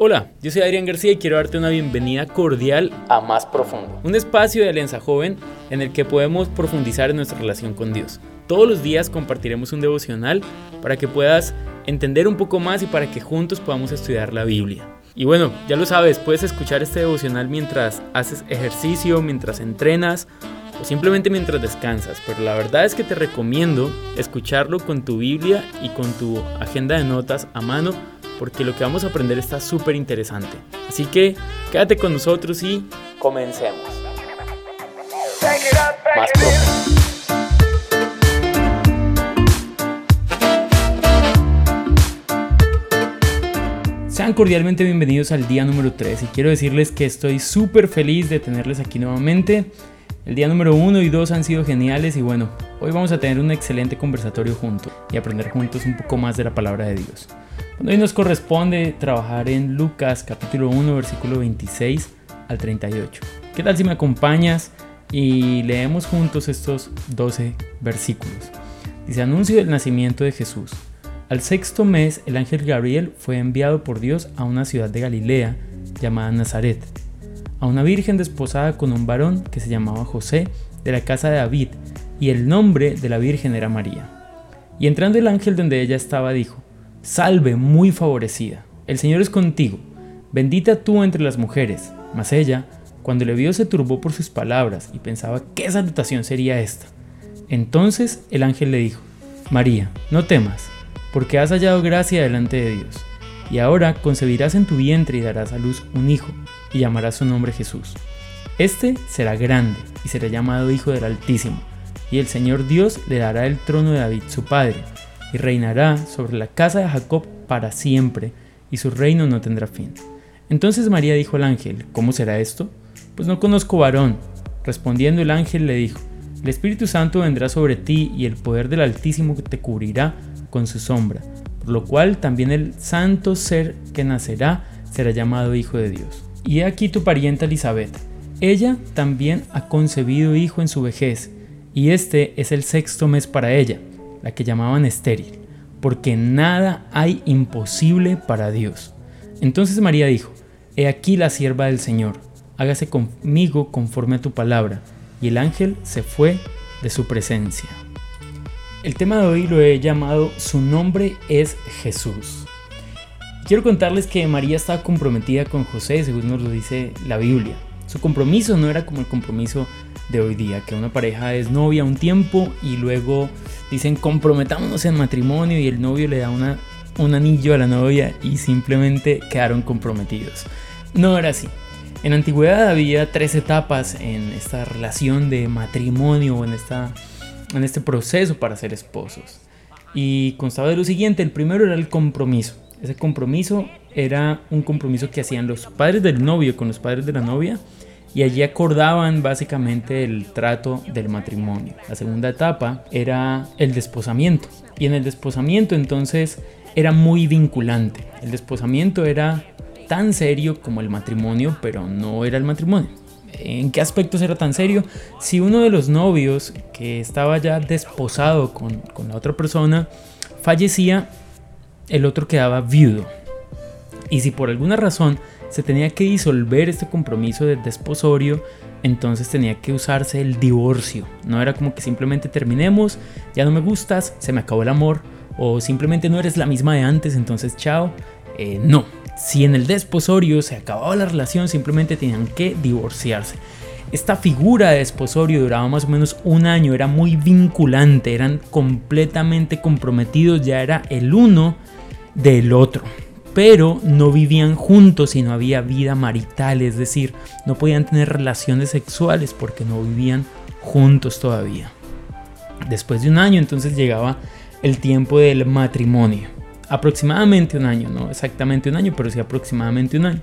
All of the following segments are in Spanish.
Hola, yo soy Adrián García y quiero darte una bienvenida cordial a Más Profundo, un espacio de Alianza Joven en el que podemos profundizar en nuestra relación con Dios. Todos los días compartiremos un devocional para que puedas entender un poco más y para que juntos podamos estudiar la Biblia. Y bueno, ya lo sabes, puedes escuchar este devocional mientras haces ejercicio, mientras entrenas o simplemente mientras descansas, pero la verdad es que te recomiendo escucharlo con tu Biblia y con tu agenda de notas a mano porque lo que vamos a aprender está súper interesante. Así que quédate con nosotros y comencemos. Más Sean cordialmente bienvenidos al día número 3 y quiero decirles que estoy súper feliz de tenerles aquí nuevamente. El día número 1 y 2 han sido geniales y bueno, hoy vamos a tener un excelente conversatorio juntos y aprender juntos un poco más de la palabra de Dios. Hoy nos corresponde trabajar en Lucas capítulo 1 versículo 26 al 38. ¿Qué tal si me acompañas y leemos juntos estos 12 versículos? Dice anuncio del nacimiento de Jesús. Al sexto mes el ángel Gabriel fue enviado por Dios a una ciudad de Galilea llamada Nazaret, a una virgen desposada con un varón que se llamaba José de la casa de David, y el nombre de la virgen era María. Y entrando el ángel donde ella estaba dijo, Salve, muy favorecida, el Señor es contigo, bendita tú entre las mujeres. Mas ella, cuando le vio, se turbó por sus palabras y pensaba qué salutación sería esta. Entonces el ángel le dijo, María, no temas, porque has hallado gracia delante de Dios, y ahora concebirás en tu vientre y darás a luz un hijo, y llamarás su nombre Jesús. Este será grande y será llamado Hijo del Altísimo, y el Señor Dios le dará el trono de David su padre y reinará sobre la casa de Jacob para siempre, y su reino no tendrá fin. Entonces María dijo al ángel, ¿cómo será esto? Pues no conozco varón. Respondiendo el ángel le dijo, el Espíritu Santo vendrá sobre ti y el poder del Altísimo te cubrirá con su sombra, por lo cual también el santo ser que nacerá será llamado Hijo de Dios. Y he aquí tu parienta Elizabeth. Ella también ha concebido hijo en su vejez, y este es el sexto mes para ella la que llamaban estéril, porque nada hay imposible para Dios. Entonces María dijo, He aquí la sierva del Señor, hágase conmigo conforme a tu palabra. Y el ángel se fue de su presencia. El tema de hoy lo he llamado Su nombre es Jesús. Quiero contarles que María estaba comprometida con José, según nos lo dice la Biblia. Su compromiso no era como el compromiso de hoy día, que una pareja es novia un tiempo y luego dicen comprometámonos en matrimonio y el novio le da una, un anillo a la novia y simplemente quedaron comprometidos. No era así. En antigüedad había tres etapas en esta relación de matrimonio, en, esta, en este proceso para ser esposos. Y constaba de lo siguiente, el primero era el compromiso. Ese compromiso era un compromiso que hacían los padres del novio con los padres de la novia y allí acordaban básicamente el trato del matrimonio. La segunda etapa era el desposamiento y en el desposamiento entonces era muy vinculante. El desposamiento era tan serio como el matrimonio, pero no era el matrimonio. ¿En qué aspectos era tan serio? Si uno de los novios que estaba ya desposado con, con la otra persona fallecía, el otro quedaba viudo. Y si por alguna razón se tenía que disolver este compromiso de desposorio, entonces tenía que usarse el divorcio. No era como que simplemente terminemos, ya no me gustas, se me acabó el amor, o simplemente no eres la misma de antes, entonces chao. Eh, no, si en el desposorio se acababa la relación, simplemente tenían que divorciarse. Esta figura de desposorio duraba más o menos un año, era muy vinculante, eran completamente comprometidos, ya era el uno del otro pero no vivían juntos y no había vida marital, es decir, no podían tener relaciones sexuales porque no vivían juntos todavía. Después de un año entonces llegaba el tiempo del matrimonio. Aproximadamente un año, no exactamente un año, pero sí aproximadamente un año.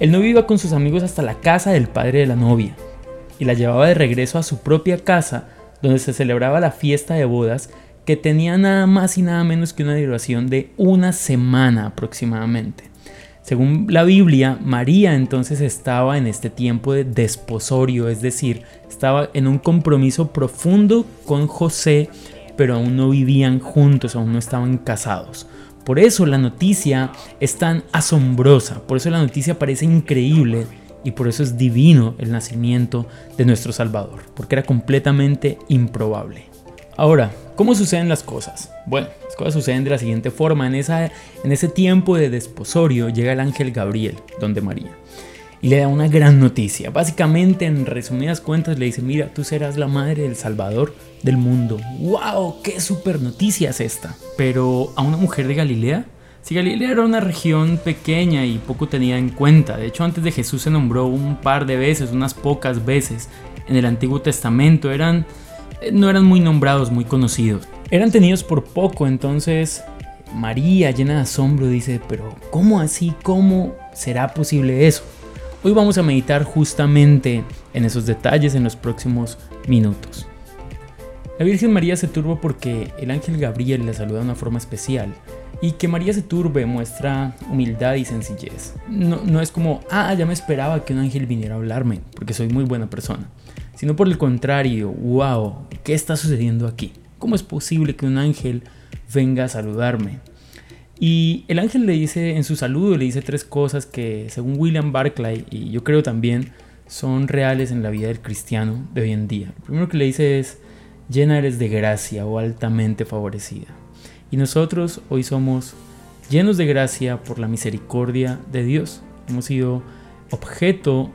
El novio iba con sus amigos hasta la casa del padre de la novia y la llevaba de regreso a su propia casa donde se celebraba la fiesta de bodas que tenía nada más y nada menos que una duración de una semana aproximadamente. Según la Biblia, María entonces estaba en este tiempo de desposorio, es decir, estaba en un compromiso profundo con José, pero aún no vivían juntos, aún no estaban casados. Por eso la noticia es tan asombrosa, por eso la noticia parece increíble y por eso es divino el nacimiento de nuestro Salvador, porque era completamente improbable. Ahora, ¿cómo suceden las cosas? Bueno, las cosas suceden de la siguiente forma. En, esa, en ese tiempo de desposorio llega el ángel Gabriel, donde María, y le da una gran noticia. Básicamente, en resumidas cuentas, le dice, mira, tú serás la madre del Salvador del mundo. ¡Wow! ¡Qué super noticia es esta! Pero a una mujer de Galilea, si Galilea era una región pequeña y poco tenida en cuenta, de hecho antes de Jesús se nombró un par de veces, unas pocas veces en el Antiguo Testamento, eran, no eran muy nombrados, muy conocidos. Eran tenidos por poco, entonces María, llena de asombro, dice, pero ¿cómo así? ¿Cómo será posible eso? Hoy vamos a meditar justamente en esos detalles en los próximos minutos. La Virgen María se turba porque el ángel Gabriel la saluda de una forma especial y que María se turbe muestra humildad y sencillez. No, no es como, ah, ya me esperaba que un ángel viniera a hablarme, porque soy muy buena persona. Sino por el contrario, wow, ¿qué está sucediendo aquí? ¿Cómo es posible que un ángel venga a saludarme? Y el ángel le dice, en su saludo, le dice tres cosas que según William Barclay, y yo creo también, son reales en la vida del cristiano de hoy en día. Lo primero que le dice es, llena eres de gracia o altamente favorecida. Y nosotros hoy somos llenos de gracia por la misericordia de Dios. Hemos sido objeto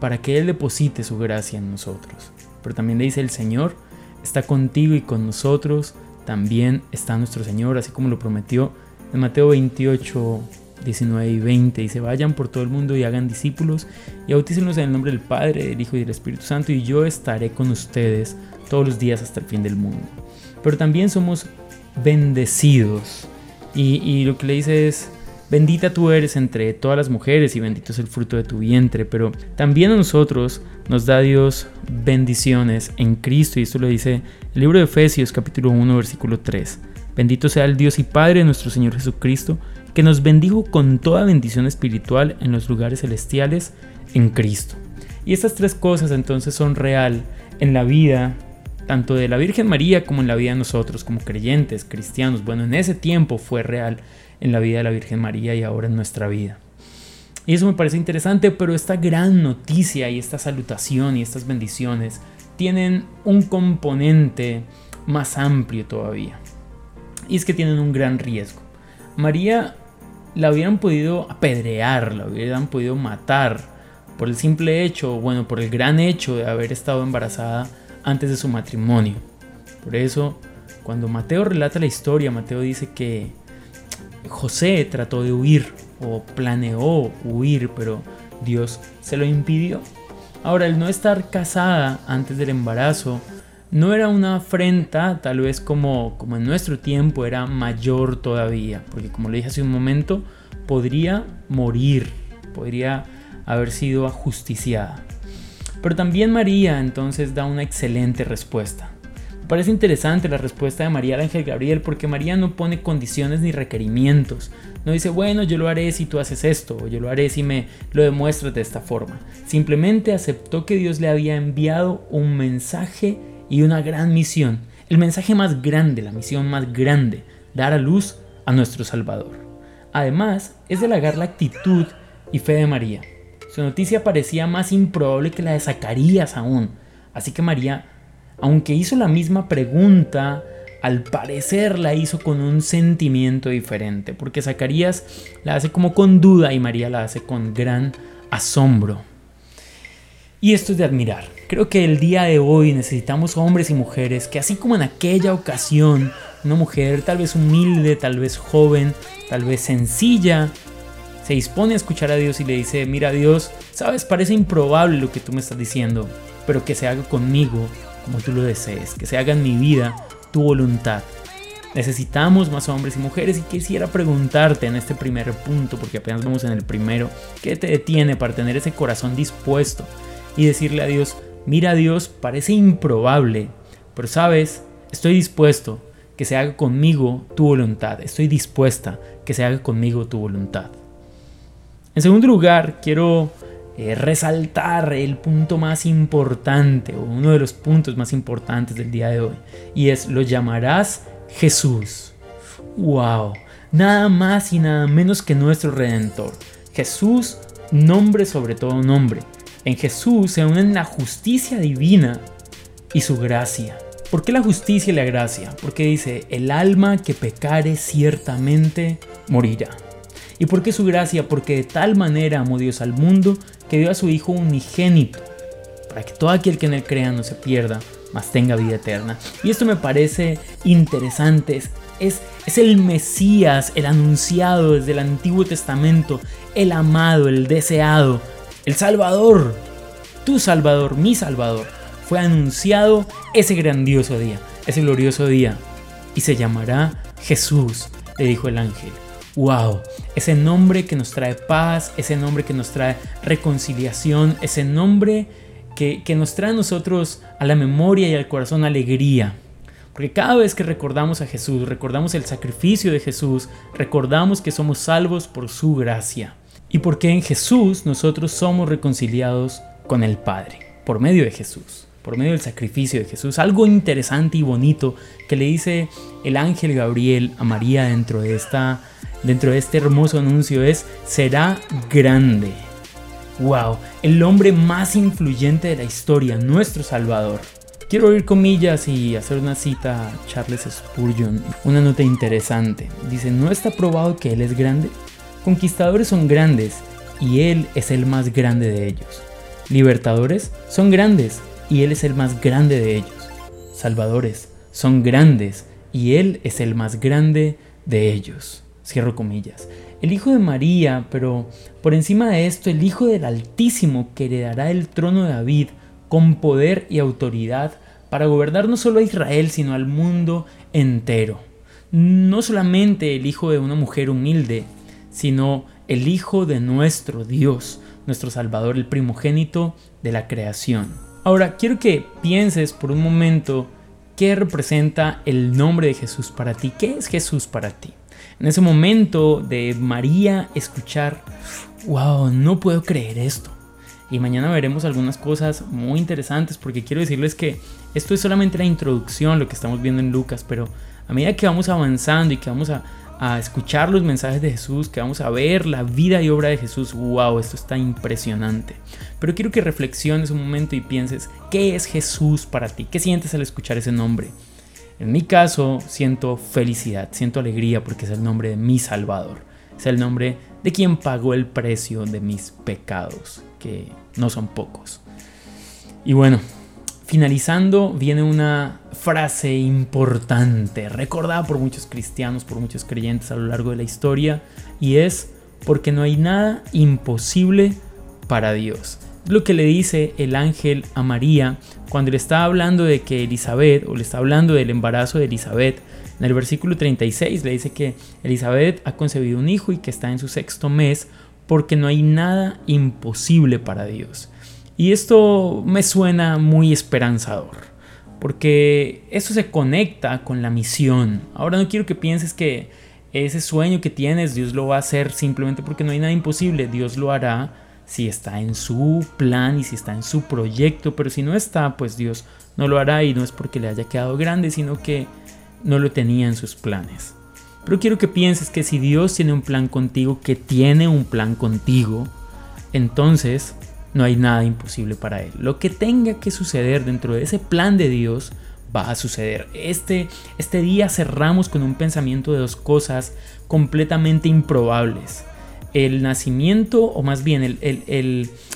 para que Él deposite su gracia en nosotros. Pero también le dice el Señor, está contigo y con nosotros también está nuestro Señor, así como lo prometió en Mateo 28, 19 y 20. Dice, vayan por todo el mundo y hagan discípulos y bautícenlos en el nombre del Padre, del Hijo y del Espíritu Santo y yo estaré con ustedes todos los días hasta el fin del mundo. Pero también somos bendecidos. Y, lo que le dice es, bendita tú eres entre todas las mujeres y bendito es el fruto de tu vientre. Pero también a nosotros nos da Dios bendiciones en Cristo. Y esto lo dice el libro de Efesios capítulo 1 versículo 3. Bendito sea el Dios y Padre de nuestro Señor Jesucristo, que nos bendijo con toda bendición espiritual en los lugares celestiales en Cristo. Y estas tres cosas entonces son real en la vida tanto de la Virgen María como en la vida de nosotros como creyentes, cristianos. Bueno, en ese tiempo fue real en la vida de la Virgen María y ahora en nuestra vida. Y eso me parece interesante, pero esta gran noticia y esta salutación y estas bendiciones tienen un componente más amplio todavía. Y es que tienen un gran riesgo. María la hubieran podido apedrear, la hubieran podido matar por el simple hecho, bueno, por el gran hecho de haber estado embarazada antes de su matrimonio. Por eso, cuando Mateo relata la historia, Mateo dice que José trató de huir o planeó huir, pero Dios se lo impidió. Ahora, el no estar casada antes del embarazo no era una afrenta, tal vez como, como en nuestro tiempo era mayor todavía, porque como le dije hace un momento, podría morir, podría haber sido ajusticiada. Pero también María entonces da una excelente respuesta. Parece interesante la respuesta de María ángel Gabriel porque María no pone condiciones ni requerimientos. No dice, bueno, yo lo haré si tú haces esto, o yo lo haré si me lo demuestras de esta forma. Simplemente aceptó que Dios le había enviado un mensaje y una gran misión. El mensaje más grande, la misión más grande, dar a luz a nuestro Salvador. Además, es de halagar la actitud y fe de María. Su noticia parecía más improbable que la de Zacarías aún. Así que María, aunque hizo la misma pregunta, al parecer la hizo con un sentimiento diferente, porque Zacarías la hace como con duda y María la hace con gran asombro. Y esto es de admirar. Creo que el día de hoy necesitamos hombres y mujeres que así como en aquella ocasión, una mujer tal vez humilde, tal vez joven, tal vez sencilla, se dispone a escuchar a Dios y le dice, mira Dios, sabes, parece improbable lo que tú me estás diciendo, pero que se haga conmigo como tú lo desees, que se haga en mi vida tu voluntad. Necesitamos más hombres y mujeres y quisiera preguntarte en este primer punto, porque apenas vamos en el primero, ¿qué te detiene para tener ese corazón dispuesto y decirle a Dios, mira Dios, parece improbable, pero sabes, estoy dispuesto que se haga conmigo tu voluntad, estoy dispuesta que se haga conmigo tu voluntad. En segundo lugar, quiero eh, resaltar el punto más importante o uno de los puntos más importantes del día de hoy y es lo llamarás Jesús. ¡Wow! nada más y nada menos que nuestro Redentor. Jesús, nombre sobre todo nombre. En Jesús se unen la justicia divina y su gracia. ¿Por qué la justicia y la gracia? Porque dice, el alma que pecare ciertamente morirá. ¿Y por qué su gracia? Porque de tal manera amó Dios al mundo que dio a su Hijo unigénito, para que todo aquel que en él crea no se pierda, mas tenga vida eterna. Y esto me parece interesante, es, es, es el Mesías, el anunciado desde el Antiguo Testamento, el amado, el deseado, el Salvador, tu Salvador, mi Salvador fue anunciado ese grandioso día, ese glorioso día, y se llamará Jesús, le dijo el ángel. ¡Wow! Ese nombre que nos trae paz, ese nombre que nos trae reconciliación, ese nombre que, que nos trae a nosotros a la memoria y al corazón alegría. Porque cada vez que recordamos a Jesús, recordamos el sacrificio de Jesús, recordamos que somos salvos por su gracia. Y porque en Jesús nosotros somos reconciliados con el Padre, por medio de Jesús por medio del sacrificio de Jesús. Algo interesante y bonito que le dice el ángel Gabriel a María dentro de, esta, dentro de este hermoso anuncio es, será grande. ¡Wow! El hombre más influyente de la historia, nuestro Salvador. Quiero oír comillas y hacer una cita a Charles Spurgeon, una nota interesante. Dice, ¿no está probado que Él es grande? Conquistadores son grandes y Él es el más grande de ellos. Libertadores son grandes y Él es el más grande de ellos. Salvadores son grandes y Él es el más grande de ellos. Cierro comillas. El Hijo de María, pero por encima de esto, el Hijo del Altísimo que heredará el trono de David con poder y autoridad para gobernar no solo a Israel, sino al mundo entero. No solamente el Hijo de una mujer humilde, sino el Hijo de nuestro Dios, nuestro Salvador, el primogénito de la creación. Ahora, quiero que pienses por un momento qué representa el nombre de Jesús para ti. ¿Qué es Jesús para ti? En ese momento de María escuchar, wow, no puedo creer esto. Y mañana veremos algunas cosas muy interesantes porque quiero decirles que esto es solamente la introducción, lo que estamos viendo en Lucas, pero a medida que vamos avanzando y que vamos a escuchar los mensajes de Jesús, que vamos a ver la vida y obra de Jesús. ¡Wow! Esto está impresionante. Pero quiero que reflexiones un momento y pienses, ¿qué es Jesús para ti? ¿Qué sientes al escuchar ese nombre? En mi caso, siento felicidad, siento alegría porque es el nombre de mi Salvador. Es el nombre de quien pagó el precio de mis pecados, que no son pocos. Y bueno, Finalizando, viene una frase importante, recordada por muchos cristianos, por muchos creyentes a lo largo de la historia, y es porque no hay nada imposible para Dios. Lo que le dice el ángel a María cuando le está hablando de que Elizabeth, o le está hablando del embarazo de Elizabeth, en el versículo 36 le dice que Elizabeth ha concebido un hijo y que está en su sexto mes, porque no hay nada imposible para Dios. Y esto me suena muy esperanzador, porque eso se conecta con la misión. Ahora no quiero que pienses que ese sueño que tienes Dios lo va a hacer simplemente porque no hay nada imposible. Dios lo hará si está en su plan y si está en su proyecto, pero si no está, pues Dios no lo hará y no es porque le haya quedado grande, sino que no lo tenía en sus planes. Pero quiero que pienses que si Dios tiene un plan contigo, que tiene un plan contigo, entonces no hay nada imposible para Él. Lo que tenga que suceder dentro de ese plan de Dios va a suceder. Este, este día cerramos con un pensamiento de dos cosas completamente improbables. El nacimiento, o más bien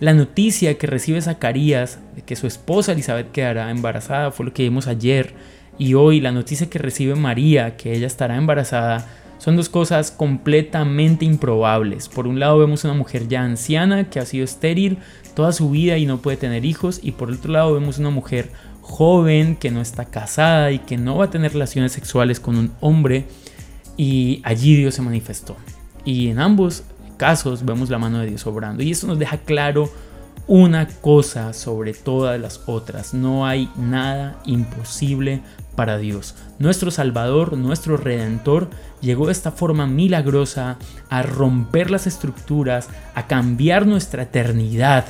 la noticia que recibe Zacarías de que su esposa Elizabeth quedará embarazada, fue lo que vimos ayer. Y hoy la noticia que recibe María, que ella estará embarazada, son dos cosas completamente improbables. Por un lado vemos una mujer ya anciana que ha sido estéril toda su vida y no puede tener hijos. Y por otro lado vemos una mujer joven que no está casada y que no va a tener relaciones sexuales con un hombre. Y allí Dios se manifestó. Y en ambos casos vemos la mano de Dios obrando. Y esto nos deja claro una cosa sobre todas las otras. No hay nada imposible para Dios. Nuestro Salvador, nuestro Redentor, llegó de esta forma milagrosa a romper las estructuras, a cambiar nuestra eternidad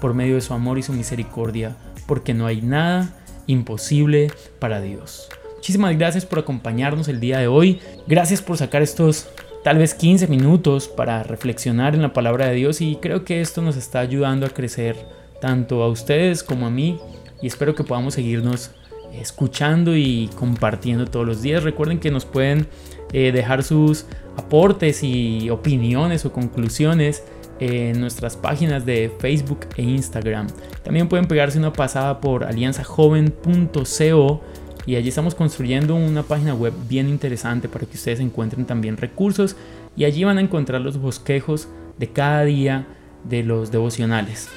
por medio de su amor y su misericordia, porque no hay nada imposible para Dios. Muchísimas gracias por acompañarnos el día de hoy. Gracias por sacar estos tal vez 15 minutos para reflexionar en la palabra de Dios y creo que esto nos está ayudando a crecer tanto a ustedes como a mí y espero que podamos seguirnos escuchando y compartiendo todos los días. Recuerden que nos pueden eh, dejar sus aportes y opiniones o conclusiones en nuestras páginas de Facebook e Instagram. También pueden pegarse una pasada por alianzajoven.co y allí estamos construyendo una página web bien interesante para que ustedes encuentren también recursos y allí van a encontrar los bosquejos de cada día de los devocionales.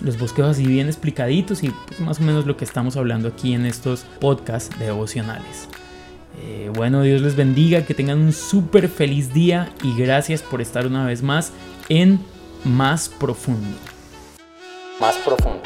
Los bosquejos así bien explicaditos y pues, más o menos lo que estamos hablando aquí en estos podcasts devocionales. Eh, bueno, Dios les bendiga, que tengan un súper feliz día y gracias por estar una vez más en Más Profundo. Más Profundo.